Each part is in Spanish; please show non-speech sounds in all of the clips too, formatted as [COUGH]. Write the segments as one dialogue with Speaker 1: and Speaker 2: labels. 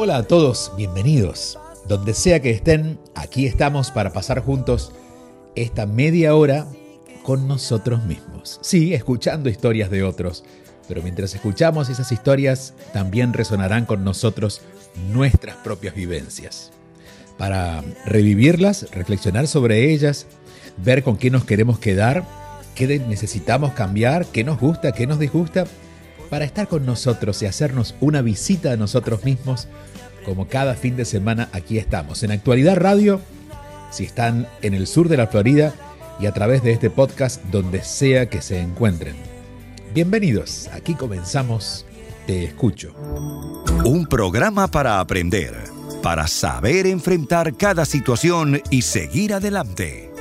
Speaker 1: Hola a todos, bienvenidos. Donde sea que estén, aquí estamos para pasar juntos esta media hora con nosotros mismos. Sí, escuchando historias de otros, pero mientras escuchamos esas historias, también resonarán con nosotros nuestras propias vivencias. Para revivirlas, reflexionar sobre ellas, ver con qué nos queremos quedar, qué necesitamos cambiar, qué nos gusta, qué nos disgusta, para estar con nosotros y hacernos una visita a nosotros mismos como cada fin de semana aquí estamos. En Actualidad Radio, si están en el sur de la Florida y a través de este podcast donde sea que se encuentren. Bienvenidos, aquí comenzamos Te Escucho.
Speaker 2: Un programa para aprender, para saber enfrentar cada situación y seguir adelante.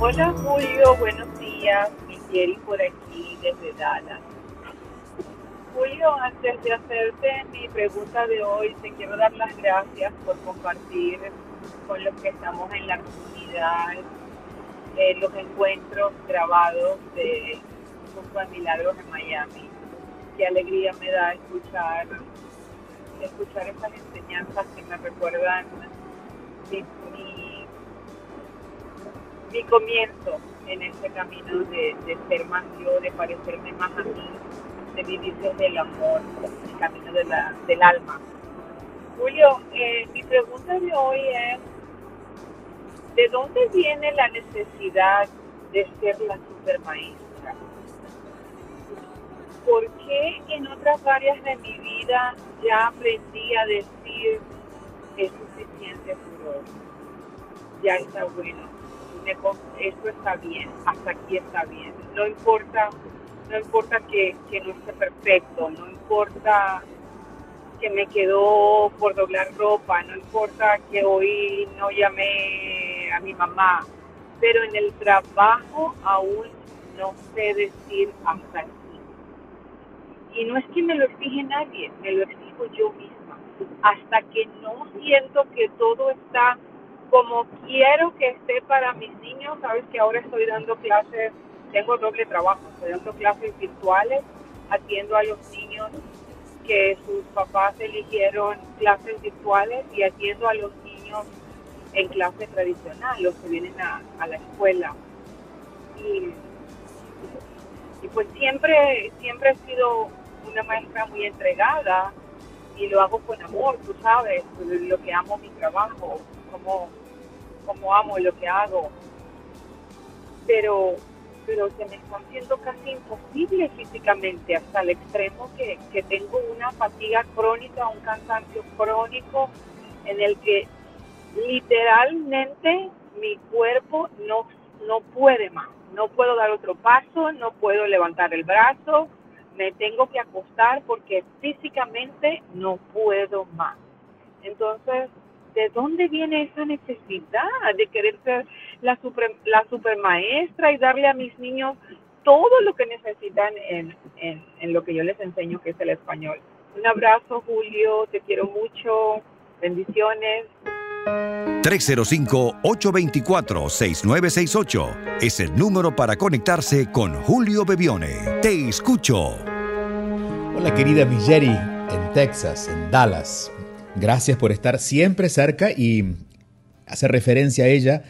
Speaker 3: Hola Julio, buenos días. Miguel por aquí desde Dallas. Julio, antes de hacerte mi pregunta de hoy, te quiero dar las gracias por compartir con los que estamos en la comunidad eh, los encuentros grabados de Junto a Milagros en Miami. Qué alegría me da escuchar, escuchar estas enseñanzas que me recuerdan mi, mi, comienzo en este camino de, de ser más yo, de parecerme más a mí de vivir desde el amor, el camino del alma. Julio, eh, mi pregunta de hoy es, ¿de dónde viene la necesidad de ser la supermaestra? ¿Por qué en otras áreas de mi vida ya aprendí a decir es suficiente por Ya está bueno, esto está bien, hasta aquí está bien. No importa no importa que, no esté perfecto, no importa que me quedó por doblar ropa, no importa que hoy no llamé a mi mamá, pero en el trabajo aún no sé decir hasta aquí. Y no es que me lo exige nadie, me lo exijo yo misma. Hasta que no siento que todo está como quiero que esté para mis niños, sabes que ahora estoy dando clases tengo doble trabajo, estoy dando clases virtuales, atiendo a los niños que sus papás eligieron clases virtuales y atiendo a los niños en clase tradicional, los que vienen a, la escuela. Y, pues siempre, siempre he sido una maestra muy entregada y lo hago con amor, tú sabes, lo que amo mi trabajo, como, como amo lo que hago. Pero pero se me está haciendo casi imposible físicamente, hasta el extremo que, que tengo una fatiga crónica, un cansancio crónico en el que literalmente mi cuerpo no, no puede más. No puedo dar otro paso, no puedo levantar el brazo, me tengo que acostar porque físicamente no puedo más. Entonces, ¿de dónde viene esa necesidad de querer ser la super, la supermaestra y darle a mis niños todo lo que necesitan en, en, lo que yo les enseño, que es el español? Un abrazo, Julio, te quiero mucho, bendiciones.
Speaker 2: 305-824-6968 es el número para conectarse con Julio Bebione. Te escucho.
Speaker 1: Hola querida Milleri, en Texas, en Dallas. Gracias por estar siempre cerca y hacer referencia a ella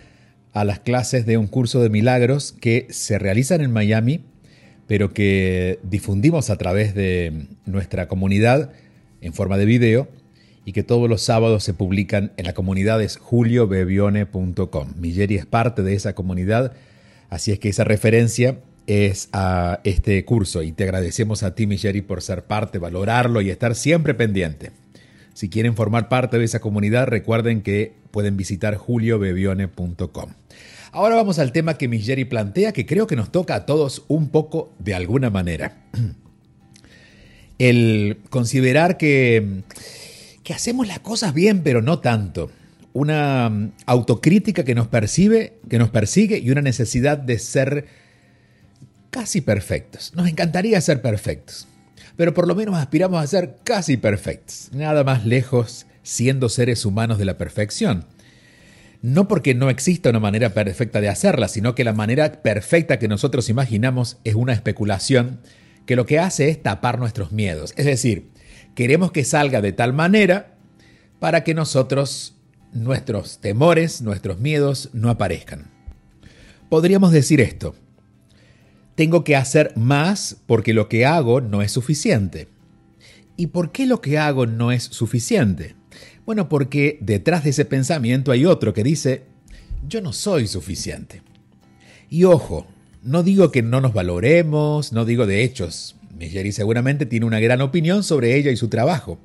Speaker 1: a las clases de un curso de milagros que se realizan en Miami, pero que difundimos a través de nuestra comunidad en forma de video y que todos los sábados se publican en la comunidad es juliobebione.com. Milleri es parte de esa comunidad, así es que esa referencia es a este curso y te agradecemos a ti, Milleri, por ser parte, valorarlo y estar siempre pendiente. Si quieren formar parte de esa comunidad, recuerden que pueden visitar juliobebione.com. Ahora vamos al tema que Miss Jerry plantea, que creo que nos toca a todos un poco de alguna manera. El considerar que, que hacemos las cosas bien, pero no tanto. Una mm, autocrítica que nos percibe, que nos persigue y una necesidad de ser casi perfectos. Nos encantaría ser perfectos, pero por lo menos aspiramos a ser casi perfectos. Nada más lejos siendo seres humanos de la perfección. No porque no exista una manera perfecta de hacerla, sino que la manera perfecta que nosotros imaginamos es una especulación que lo que hace es tapar nuestros miedos. Es decir, queremos que salga de tal manera para que nosotros, nuestros temores, nuestros miedos no aparezcan. Podríamos decir esto, tengo que hacer más porque lo que hago no es suficiente. ¿Y por qué lo que hago no es suficiente? Bueno, porque detrás de ese pensamiento hay otro que dice, yo no soy suficiente. Y ojo, no digo que no nos valoremos, no digo de hechos. Jerry seguramente tiene una gran opinión sobre ella y su trabajo.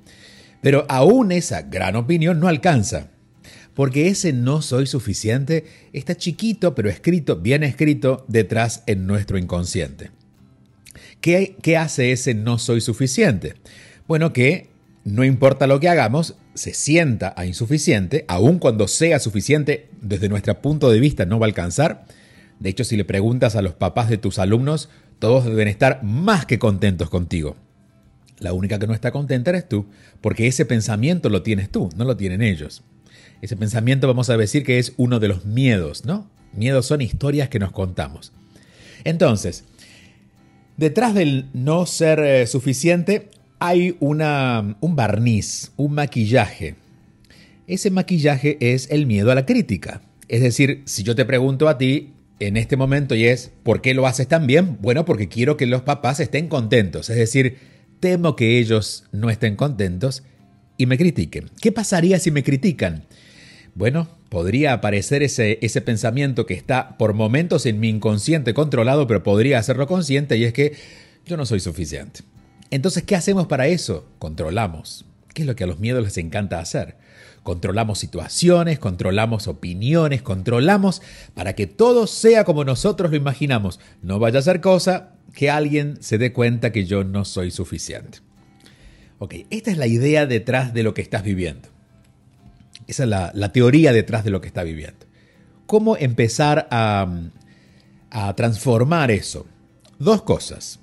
Speaker 1: Pero aún esa gran opinión no alcanza. Porque ese no soy suficiente está chiquito, pero escrito, bien escrito, detrás en nuestro inconsciente. ¿Qué, ¿Qué hace ese no soy suficiente? Bueno, que no importa lo que hagamos, se sienta insuficiente, aun cuando sea suficiente, desde nuestro punto de vista no va a alcanzar, de hecho, si le preguntas a los papás de tus alumnos, todos deben estar más que contentos contigo. La única que no está contenta eres tú, porque ese pensamiento lo tienes tú, no lo tienen ellos. Ese pensamiento vamos a decir que es uno de los miedos, ¿no? Miedos son historias que nos contamos. Entonces, detrás del no ser eh, suficiente hay una, un barniz, un maquillaje. Ese maquillaje es el miedo a la crítica. Es decir, si yo te pregunto a ti, en este momento y es, ¿por qué lo haces tan bien? Bueno, porque quiero que los papás estén contentos, es decir, temo que ellos no estén contentos y me critiquen. ¿Qué pasaría si me critican? Bueno, podría aparecer ese, ese pensamiento que está por momentos en mi inconsciente controlado, pero podría hacerlo consciente y es que yo no soy suficiente. Entonces, ¿qué hacemos para eso? Controlamos. ¿Qué es lo que a los miedos les encanta hacer? Controlamos situaciones, controlamos opiniones, controlamos para que todo sea como nosotros lo imaginamos. No vaya a ser cosa que alguien se dé cuenta que yo no soy suficiente. Ok, esta es la idea detrás de lo que estás viviendo. Esa es la, teoría detrás de lo que estás viviendo. ¿Cómo empezar a, a transformar eso? Dos cosas.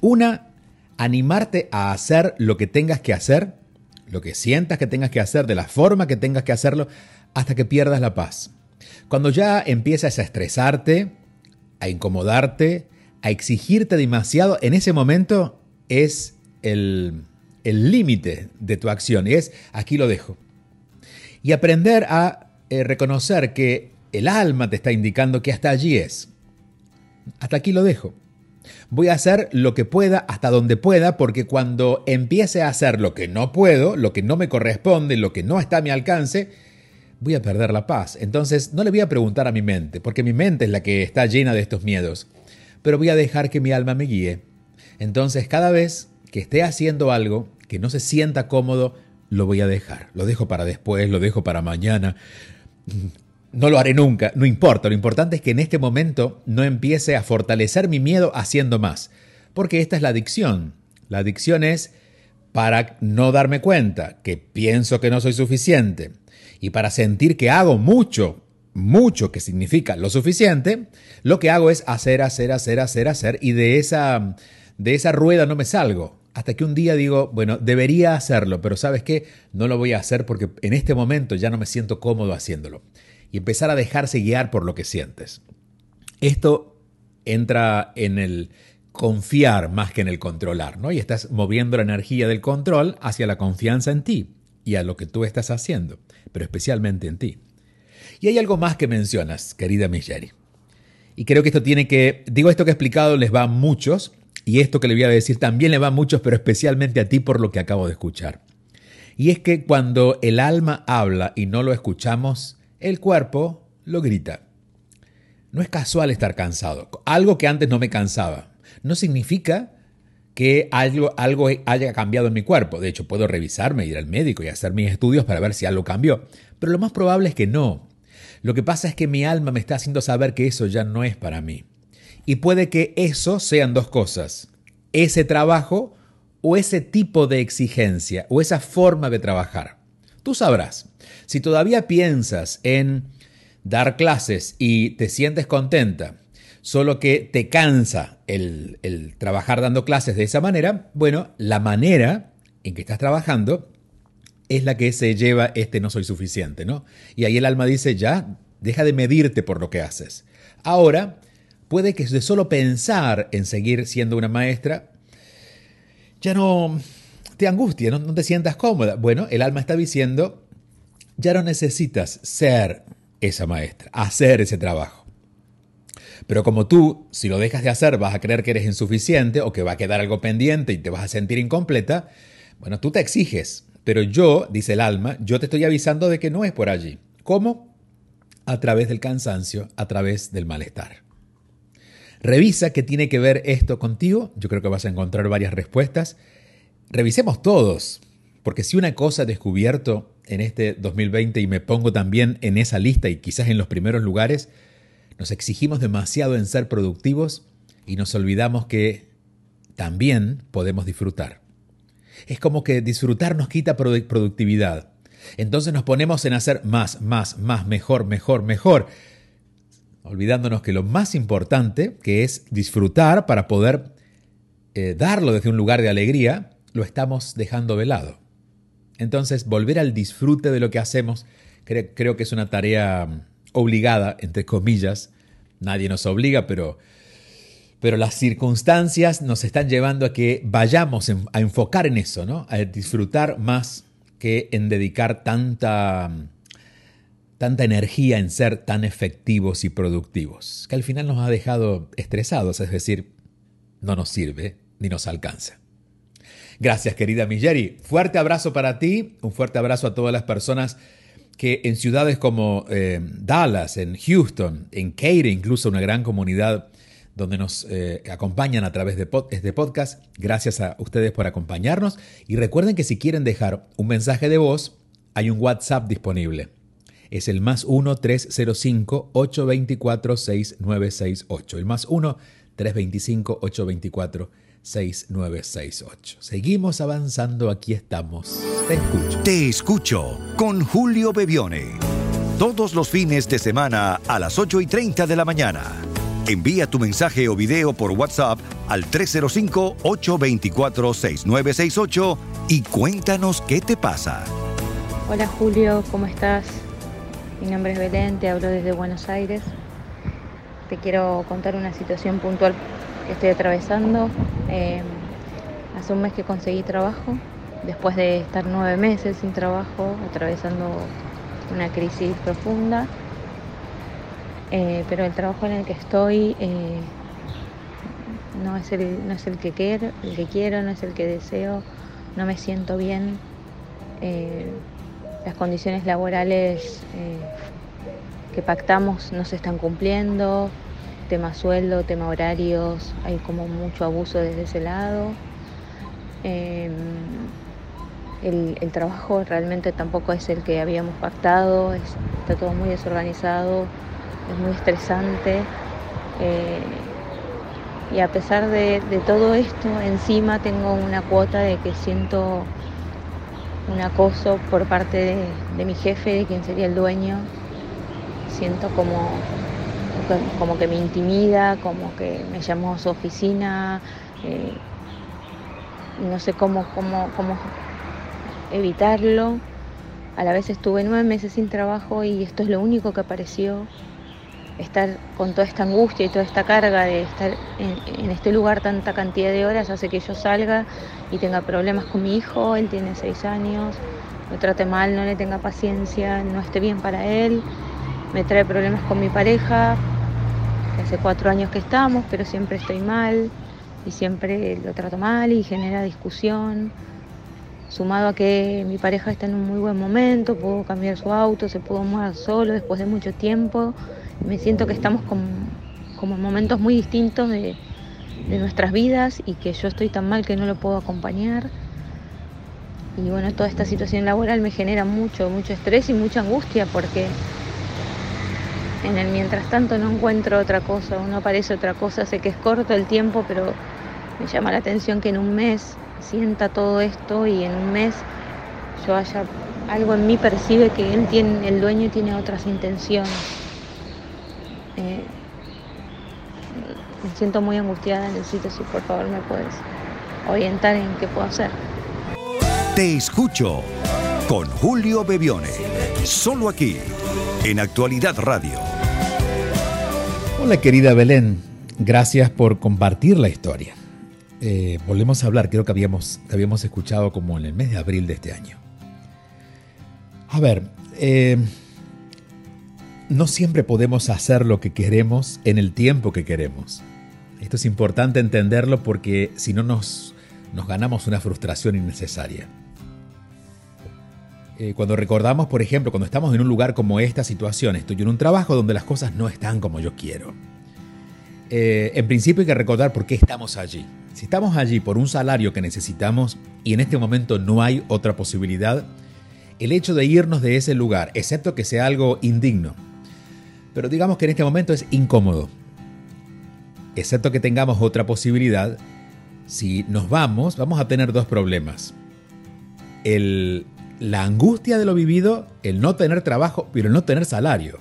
Speaker 1: Una, animarte a hacer lo que tengas que hacer lo que sientas que tengas que hacer, de la forma que tengas que hacerlo, hasta que pierdas la paz. Cuando ya empiezas a estresarte, a incomodarte, a exigirte demasiado, en ese momento es el límite de tu acción y es aquí lo dejo. Y aprender a eh, reconocer que el alma te está indicando que hasta allí es. Hasta aquí lo dejo. Voy a hacer lo que pueda hasta donde pueda porque cuando empiece a hacer lo que no puedo, lo que no me corresponde, lo que no está a mi alcance, voy a perder la paz. Entonces no le voy a preguntar a mi mente, porque mi mente es la que está llena de estos miedos, pero voy a dejar que mi alma me guíe. Entonces cada vez que esté haciendo algo que no se sienta cómodo, lo voy a dejar. Lo dejo para después, lo dejo para mañana no lo haré nunca, no importa, lo importante es que en este momento no empiece a fortalecer mi miedo haciendo más, porque esta es la adicción. La adicción es para no darme cuenta que pienso que no soy suficiente y para sentir que hago mucho, mucho que significa lo suficiente, lo que hago es hacer, hacer, hacer, hacer, hacer y de esa, de esa rueda no me salgo. Hasta que un día digo, bueno, debería hacerlo, pero ¿sabes qué? No lo voy a hacer porque en este momento ya no me siento cómodo haciéndolo y empezar a dejarse guiar por lo que sientes. Esto entra en el confiar más que en el controlar, ¿no? Y estás moviendo la energía del control hacia la confianza en ti y a lo que tú estás haciendo, pero especialmente en ti. Y hay algo más que mencionas, querida Michelle. Y creo que esto tiene que, digo esto que he explicado les va a muchos, y esto que le voy a decir también le va a muchos, pero especialmente a ti por lo que acabo de escuchar. Y es que cuando el alma habla y no lo escuchamos, el cuerpo lo grita. No es casual estar cansado. Algo que antes no me cansaba. No significa que algo, algo haya cambiado en mi cuerpo. De hecho, puedo revisarme, ir al médico y hacer mis estudios para ver si algo cambió. Pero lo más probable es que no. Lo que pasa es que mi alma me está haciendo saber que eso ya no es para mí. Y puede que eso sean dos cosas. Ese trabajo o ese tipo de exigencia o esa forma de trabajar. Tú sabrás, si todavía piensas en dar clases y te sientes contenta, solo que te cansa el, el, trabajar dando clases de esa manera, bueno, la manera en que estás trabajando es la que se lleva este no soy suficiente, ¿no? Y ahí el alma dice, ya, deja de medirte por lo que haces. Ahora, puede que de solo pensar en seguir siendo una maestra, ya no te angustia, no, no te sientas cómoda. Bueno, el alma está diciendo, ya no necesitas ser esa maestra, hacer ese trabajo. Pero como tú, si lo dejas de hacer, vas a creer que eres insuficiente o que va a quedar algo pendiente y te vas a sentir incompleta, bueno, tú te exiges. Pero yo, dice el alma, yo te estoy avisando de que no es por allí. ¿Cómo? A través del cansancio, a través del malestar. Revisa qué tiene que ver esto contigo. Yo creo que vas a encontrar varias respuestas. Revisemos todos, porque si una cosa he descubierto en este 2020 y me pongo también en esa lista y quizás en los primeros lugares, nos exigimos demasiado en ser productivos y nos olvidamos que también podemos disfrutar. Es como que disfrutar nos quita productividad. Entonces nos ponemos en hacer más, más, más, mejor, mejor, mejor, olvidándonos que lo más importante, que es disfrutar para poder eh, darlo desde un lugar de alegría, lo estamos dejando de lado. Entonces, volver al disfrute de lo que hacemos creo que es una tarea mm, obligada, entre comillas. Nadie nos obliga, pero, pero las circunstancias nos están llevando a que vayamos a enfocar en eso, ¿no? A disfrutar más que en dedicar tanta, mm, tanta energía en ser tan efectivos y productivos, que al final nos ha dejado estresados, es decir, no nos sirve ni nos alcanza. Gracias, querida Milleri. Fuerte abrazo para ti, un fuerte abrazo a todas las personas que en ciudades como eh, Dallas, en Houston, en Katy, incluso una gran comunidad donde nos eh, acompañan a través de este podcast. Gracias a ustedes por acompañarnos. Y recuerden que si quieren dejar un mensaje de voz, hay un WhatsApp disponible. Es el más 1-305-824-6968. El más 1-325-824-6968. 6968. Seguimos avanzando, aquí estamos. Te escucho.
Speaker 2: Te escucho con Julio Bebione. Todos los fines de semana a las 8 y 30 de la mañana. Envía tu mensaje o video por WhatsApp al 305-824-6968 y cuéntanos qué te pasa.
Speaker 4: Hola Julio, ¿cómo estás? Mi nombre es Belén, te hablo desde Buenos Aires. Te quiero contar una situación puntual que estoy atravesando. Eh, hace un mes que conseguí trabajo, después de estar nueve meses sin trabajo, atravesando una crisis profunda. Eh, pero el trabajo en el que estoy eh, no, es el, que quiero, el que quiero, no es el que deseo, no me siento bien. Las condiciones laborales que pactamos no se están cumpliendo, tema sueldo, tema horarios, hay como mucho abuso desde ese lado. Em, el, trabajo realmente tampoco es el que habíamos pactado, está todo muy desorganizado, es muy estresante. Eh, y a pesar de, todo esto, encima tengo una cuota de que siento un acoso por parte de, mi jefe, de quien sería el dueño. Siento como como que me intimida, como que me llamó a su oficina, eh, no sé cómo, cómo, cómo evitarlo. A la vez estuve nueve meses sin trabajo y esto es lo único que apareció. Estar con toda esta angustia y toda esta carga de estar en, este lugar tanta cantidad de horas hace que yo salga y tenga problemas con mi hijo, él tiene seis años, lo trate mal, no le tenga paciencia, no esté bien para él, me trae problemas con mi pareja, hace cuatro años que estamos, pero siempre estoy mal y siempre lo trato mal y genera discusión. Sumado a que mi pareja está en un muy buen momento, puedo cambiar su auto, se pudo mover solo después de mucho tiempo. Me siento que estamos como en momentos muy distintos de, de nuestras vidas y que yo estoy tan mal que no lo puedo acompañar. Y bueno, toda esta situación laboral me genera mucho, mucho estrés y mucha angustia porque en el mientras tanto no encuentro otra cosa, no aparece otra cosa, sé que es corto el tiempo, pero Me llama la atención que en un mes sienta todo esto y en un mes yo haya algo en mí percibe que él tiene, el dueño tiene otras intenciones. Eh, me siento muy angustiada, necesito si por favor me puedes orientar en qué puedo hacer.
Speaker 2: Te escucho con Julio Bebione, solo aquí, en Actualidad Radio.
Speaker 1: Hola querida Belén, gracias por compartir la historia. Eh, volvemos a hablar, creo que habíamos, habíamos escuchado como en el mes de abril de este año. A ver, eh, no siempre podemos hacer lo que queremos en el tiempo que queremos. Esto es importante entenderlo porque si no nos, nos ganamos una frustración innecesaria. Eh, cuando recordamos, por ejemplo, cuando estamos en un lugar como esta situación, estoy en un trabajo donde las cosas no están como yo quiero. Eh, en principio hay que recordar por qué estamos allí. Si estamos allí por un salario que necesitamos y en este momento no hay otra posibilidad, el hecho de irnos de ese lugar, excepto que sea algo indigno, pero digamos que en este momento es incómodo, excepto que tengamos otra posibilidad, si nos vamos, vamos a tener dos problemas. El, la angustia de lo vivido, el no tener trabajo, pero el no tener salario.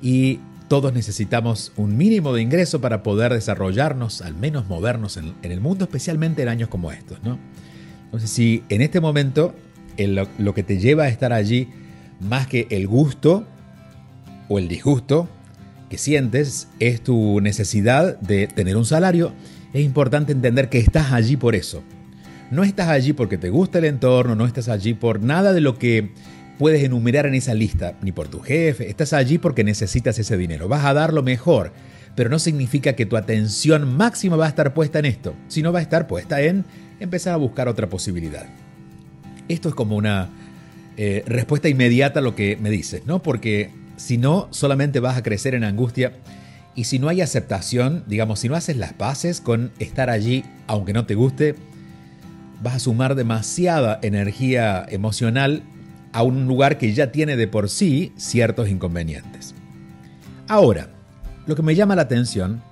Speaker 1: Y todos necesitamos un mínimo de ingreso para poder desarrollarnos, al menos movernos en, el mundo, especialmente en años como estos. ¿no? Entonces, si en este momento lo, que te lleva a estar allí, más que el gusto o el disgusto sientes, es tu necesidad de tener un salario, es importante entender que estás allí por eso. No estás allí porque te gusta el entorno, no estás allí por nada de lo que puedes enumerar en esa lista, ni por tu jefe, estás allí porque necesitas ese dinero. Vas a dar lo mejor, pero no significa que tu atención máxima va a estar puesta en esto, sino va a estar puesta en empezar a buscar otra posibilidad. Esto es como una eh, respuesta inmediata a lo que me dices, ¿no? Porque si no, solamente vas a crecer en angustia y si no hay aceptación, digamos, si no haces las paces con estar allí, aunque no te guste, vas a sumar demasiada energía emocional a un lugar que ya tiene de por sí ciertos inconvenientes. Ahora, lo que me llama la atención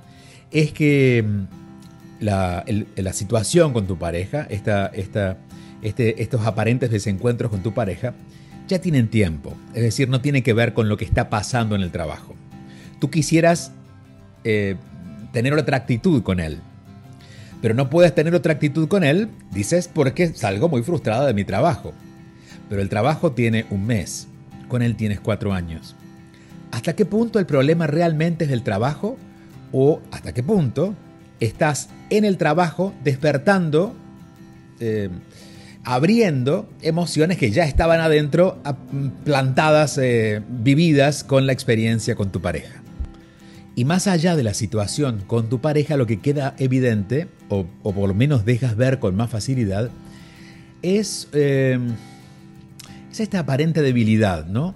Speaker 1: es que mm, la, situación con tu pareja, este, estos aparentes desencuentros con tu pareja ya tienen tiempo, es decir, no tiene que ver con lo que está pasando en el trabajo. Tú quisieras eh, tener otra actitud con él, pero no puedes tener otra actitud con él, dices, porque salgo muy frustrada de mi trabajo. Pero el trabajo tiene un mes, con él tienes cuatro años. ¿Hasta qué punto el problema realmente es el trabajo? ¿O hasta qué punto estás en el trabajo despertando eh, abriendo emociones que ya estaban adentro, plantadas, eh, vividas con la experiencia con tu pareja. Y más allá de la situación con tu pareja, lo que queda evidente, o, por lo menos dejas ver con más facilidad, es, eh, es esta aparente debilidad, ¿no?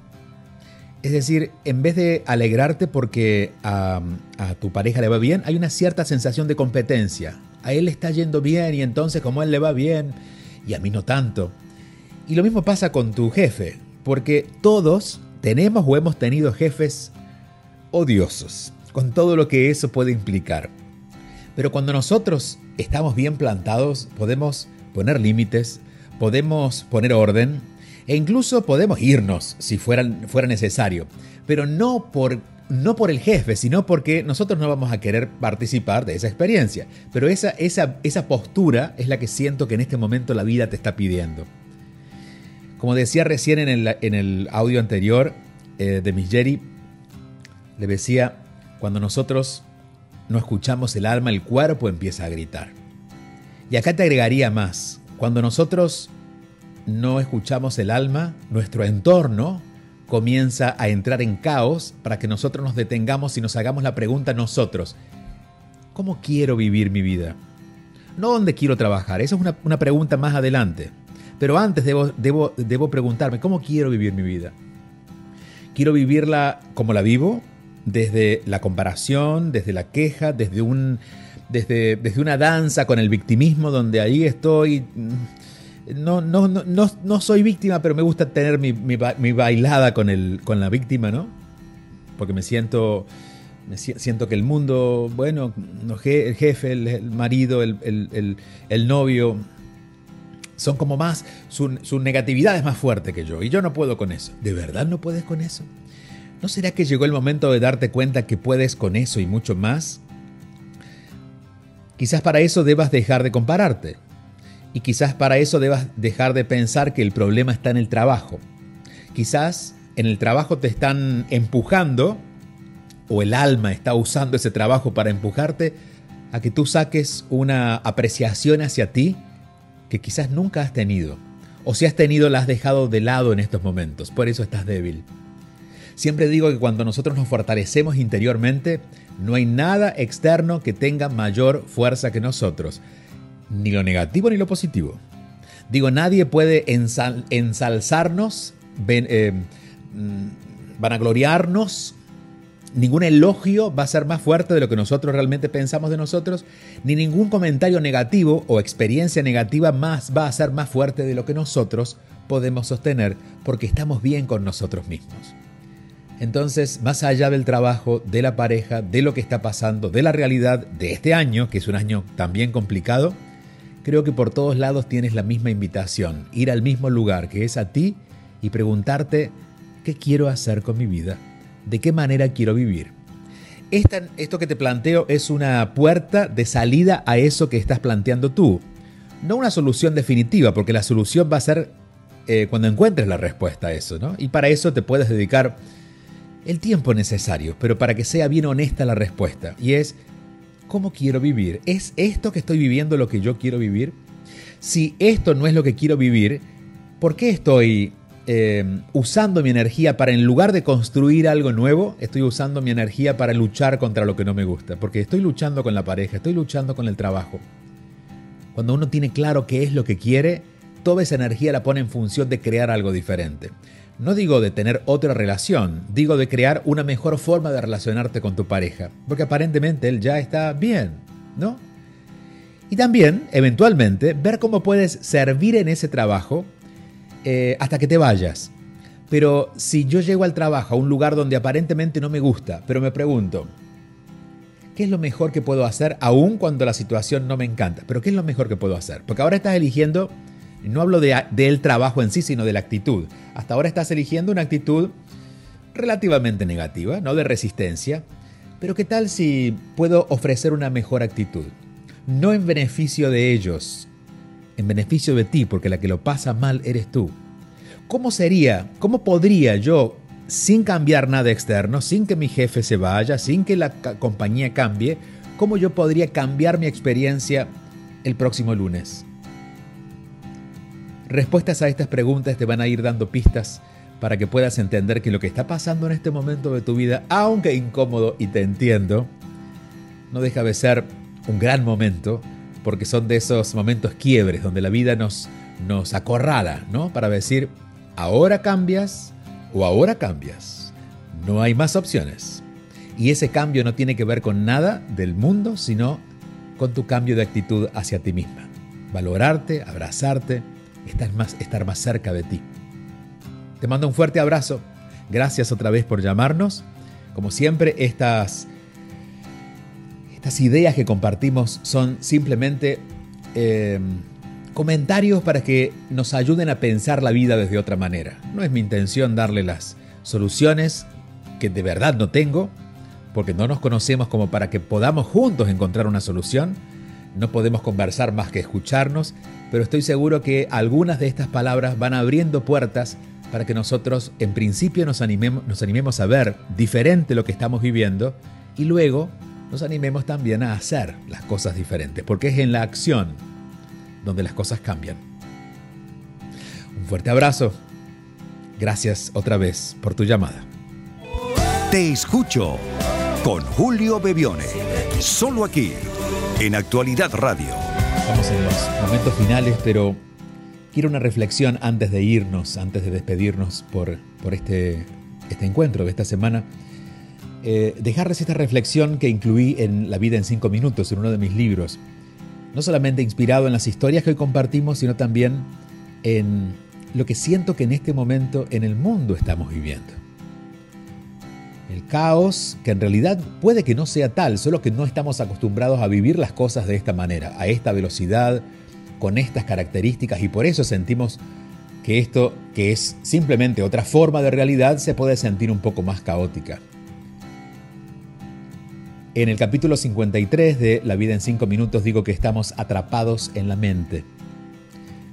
Speaker 1: Es decir, en vez de alegrarte porque a, a, tu pareja le va bien, hay una cierta sensación de competencia. A él le está yendo bien y entonces como a él le va bien, y a mí no tanto. Y lo mismo pasa con tu jefe, porque todos tenemos o hemos tenido jefes odiosos, con todo lo que eso puede implicar. Pero cuando nosotros estamos bien plantados, podemos poner límites, podemos poner orden e incluso podemos irnos si fuera, fuera necesario, pero no por no por el jefe, sino porque nosotros no vamos a querer participar de esa experiencia. Pero esa, esa, esa postura es la que siento que en este momento la vida te está pidiendo. Como decía recién en el, en el audio anterior eh, de Miss Jerry, le decía, cuando nosotros no escuchamos el alma, el cuerpo empieza a gritar. Y acá te agregaría más, cuando nosotros no escuchamos el alma, nuestro entorno comienza a entrar en caos para que nosotros nos detengamos y nos hagamos la pregunta nosotros, ¿cómo quiero vivir mi vida? No dónde quiero trabajar, esa es una, pregunta más adelante. Pero antes debo, debo, debo preguntarme, ¿cómo quiero vivir mi vida? ¿Quiero vivirla como la vivo? Desde la comparación, desde la queja, desde, un, desde, desde una danza con el victimismo donde ahí estoy no, no, no, no, soy víctima, pero me gusta tener mi, bailada con, el, con la víctima, ¿no? Porque me siento Me siento que el mundo, bueno, el jefe, el, marido, el, novio, son como más, su, su negatividad es más fuerte que yo y yo no puedo con eso. ¿De verdad no puedes con eso? ¿No será que llegó el momento de darte cuenta que puedes con eso y mucho más? Quizás para eso debas dejar de compararte. Y quizás para eso debas dejar de pensar que el problema está en el trabajo. Quizás en el trabajo te están empujando o el alma está usando ese trabajo para empujarte a que tú saques una apreciación hacia ti que quizás nunca has tenido. O si has tenido la has dejado de lado en estos momentos. Por eso estás débil. Siempre digo que cuando nosotros nos fortalecemos interiormente, no hay nada externo que tenga mayor fuerza que nosotros, ni lo negativo ni lo positivo. Digo, nadie puede ensalzarnos, eh, mm, vanagloriarnos, ningún elogio va a ser más fuerte de lo que nosotros realmente pensamos de nosotros, ni ningún comentario negativo o experiencia negativa más va a ser más fuerte de lo que nosotros podemos sostener porque estamos bien con nosotros mismos. Entonces, más allá del trabajo, de la pareja, de lo que está pasando, de la realidad de este año, que es un año también complicado, creo que por todos lados tienes la misma invitación, ir al mismo lugar que es a ti y preguntarte, ¿qué quiero hacer con mi vida? ¿De qué manera quiero vivir? esto que te planteo es una puerta de salida a eso que estás planteando tú. No una solución definitiva, porque la solución va a ser eh, cuando encuentres la respuesta a eso, ¿no? Y para eso te puedes dedicar el tiempo necesario, pero para que sea bien honesta la respuesta. Y es, ¿cómo quiero vivir? ¿Es esto que estoy viviendo lo que yo quiero vivir? Si esto no es lo que quiero vivir, ¿por qué estoy eh, usando mi energía para, en lugar de construir algo nuevo, estoy usando mi energía para luchar contra lo que no me gusta? Porque estoy luchando con la pareja, estoy luchando con el trabajo. Cuando uno tiene claro qué es lo que quiere, toda esa energía la pone en función de crear algo diferente. No digo de tener otra relación, digo de crear una mejor forma de relacionarte con tu pareja, porque aparentemente él ya está bien, ¿no? Y también, eventualmente, ver cómo puedes servir en ese trabajo eh, hasta que te vayas. Pero si yo llego al trabajo a un lugar donde aparentemente no me gusta, pero me pregunto, ¿qué es lo mejor que puedo hacer aún cuando la situación no me encanta? Pero ¿qué es lo mejor que puedo hacer? Porque ahora estás eligiendo no hablo de, del trabajo en sí, sino de la actitud. Hasta ahora estás eligiendo una actitud relativamente negativa, no de resistencia. Pero ¿qué tal si puedo ofrecer una mejor actitud? No en beneficio de ellos, en beneficio de ti, porque la que lo pasa mal eres tú. ¿Cómo sería, cómo podría yo, sin cambiar nada externo, sin que mi jefe se vaya, sin que la compañía cambie, cómo yo podría cambiar mi experiencia el próximo lunes? Respuestas a estas preguntas te van a ir dando pistas para que puedas entender que lo que está pasando en este momento de tu vida, aunque incómodo y te entiendo, no deja de ser un gran momento, porque son de esos momentos quiebres donde la vida nos, nos acorrala, ¿no? Para decir, ahora cambias o ahora cambias. No hay más opciones. Y ese cambio no tiene que ver con nada del mundo, sino con tu cambio de actitud hacia ti misma. Valorarte, abrazarte, estar más, estar más cerca de ti. Te mando un fuerte abrazo. Gracias otra vez por llamarnos. Como siempre, estas, estas ideas que compartimos son simplemente eh, comentarios para que nos ayuden a pensar la vida desde otra manera. No es mi intención darle las soluciones que de verdad no tengo, porque no nos conocemos como para que podamos juntos encontrar una solución. No podemos conversar más que escucharnos pero estoy seguro que algunas de estas palabras van abriendo puertas para que nosotros en principio nos animemos, nos animemos a ver diferente lo que estamos viviendo y luego nos animemos también a hacer las cosas diferentes, porque es en la acción donde las cosas cambian. Un fuerte abrazo. Gracias otra vez por tu llamada.
Speaker 2: Te escucho con Julio Bebione, solo aquí, en Actualidad Radio.
Speaker 1: Estamos en los momentos finales, pero quiero una reflexión antes de irnos, antes de despedirnos por, por este, este encuentro de esta semana. Eh, dejarles esta reflexión que incluí en La vida en cinco minutos, en uno de mis libros. No solamente inspirado en las historias que hoy compartimos, sino también en lo que siento que en este momento en el mundo estamos viviendo. El caos, que en realidad puede que no sea tal, solo que no estamos acostumbrados a vivir las cosas de esta manera, a esta velocidad, con estas características, y por eso sentimos que esto, que es simplemente otra forma de realidad, se puede sentir un poco más caótica. En el capítulo 53 de La vida en 5 minutos digo que estamos atrapados en la mente,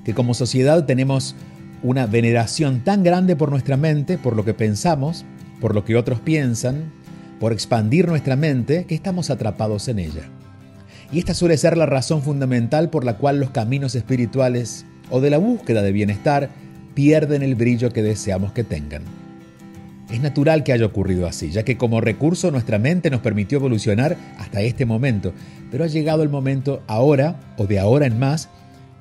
Speaker 1: que como sociedad tenemos una veneración tan grande por nuestra mente, por lo que pensamos, por lo que otros piensan, por expandir nuestra mente, que estamos atrapados en ella. Y esta suele ser la razón fundamental por la cual los caminos espirituales o de la búsqueda de bienestar pierden el brillo que deseamos que tengan. Es natural que haya ocurrido así, ya que como recurso nuestra mente nos permitió evolucionar hasta este momento, pero ha llegado el momento ahora o de ahora en más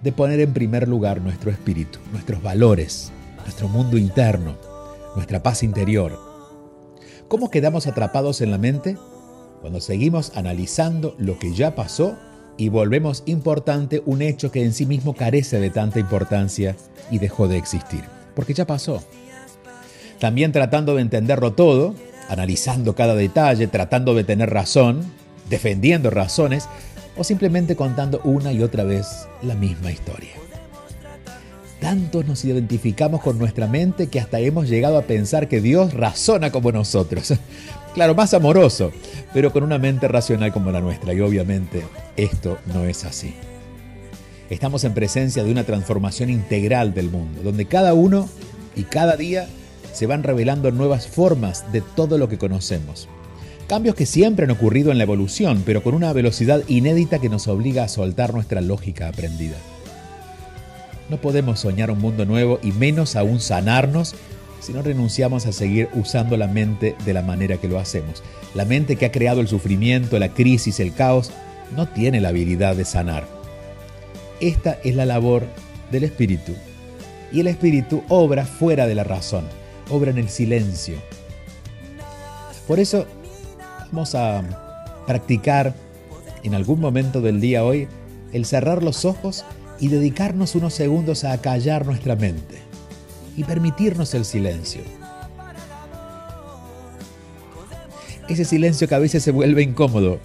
Speaker 1: de poner en primer lugar nuestro espíritu, nuestros valores, nuestro mundo interno, nuestra paz interior, ¿Cómo quedamos atrapados en la mente? Cuando seguimos analizando lo que ya pasó y volvemos importante un hecho que en sí mismo carece de tanta importancia y dejó de existir, porque ya pasó. También tratando de entenderlo todo, analizando cada detalle, tratando de tener razón, defendiendo razones o simplemente contando una y otra vez la misma historia. Tantos nos identificamos con nuestra mente que hasta hemos llegado a pensar que Dios razona como nosotros. [LAUGHS] Claro, más amoroso, pero con una mente racional como la nuestra. Y obviamente esto no es así. Estamos en presencia de una transformación integral del mundo, donde cada uno y cada día se van revelando nuevas formas de todo lo que conocemos. Cambios que siempre han ocurrido en la evolución, pero con una velocidad inédita que nos obliga a soltar nuestra lógica aprendida. No podemos soñar un mundo nuevo y menos aún sanarnos si no renunciamos a seguir usando la mente de la manera que lo hacemos. La mente que ha creado el sufrimiento, la crisis, el caos, no tiene la habilidad de sanar. Esta es la labor del espíritu. Y el espíritu obra fuera de la razón, obra en el silencio. Por eso vamos a practicar en algún momento del día hoy el cerrar los ojos y dedicarnos unos segundos a callar nuestra mente y permitirnos el silencio. Ese silencio que a veces se vuelve incómodo,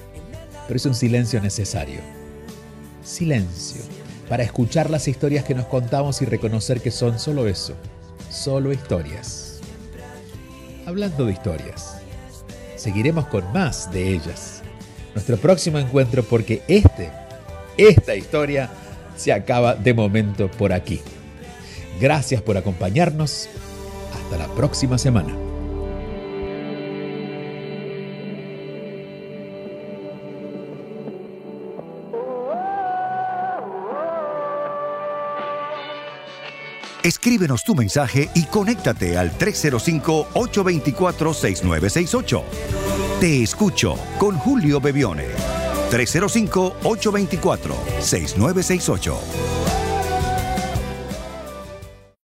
Speaker 1: pero es un silencio necesario. Silencio, para escuchar las historias que nos contamos y reconocer que son solo eso, solo historias. Hablando de historias, seguiremos con más de ellas. Nuestro próximo encuentro porque este, esta historia, se acaba de momento por aquí. Gracias por acompañarnos. Hasta la próxima semana.
Speaker 2: Escríbenos tu mensaje y conéctate al 305-824-6968. Te escucho con Julio Bebione. 305-824-6968.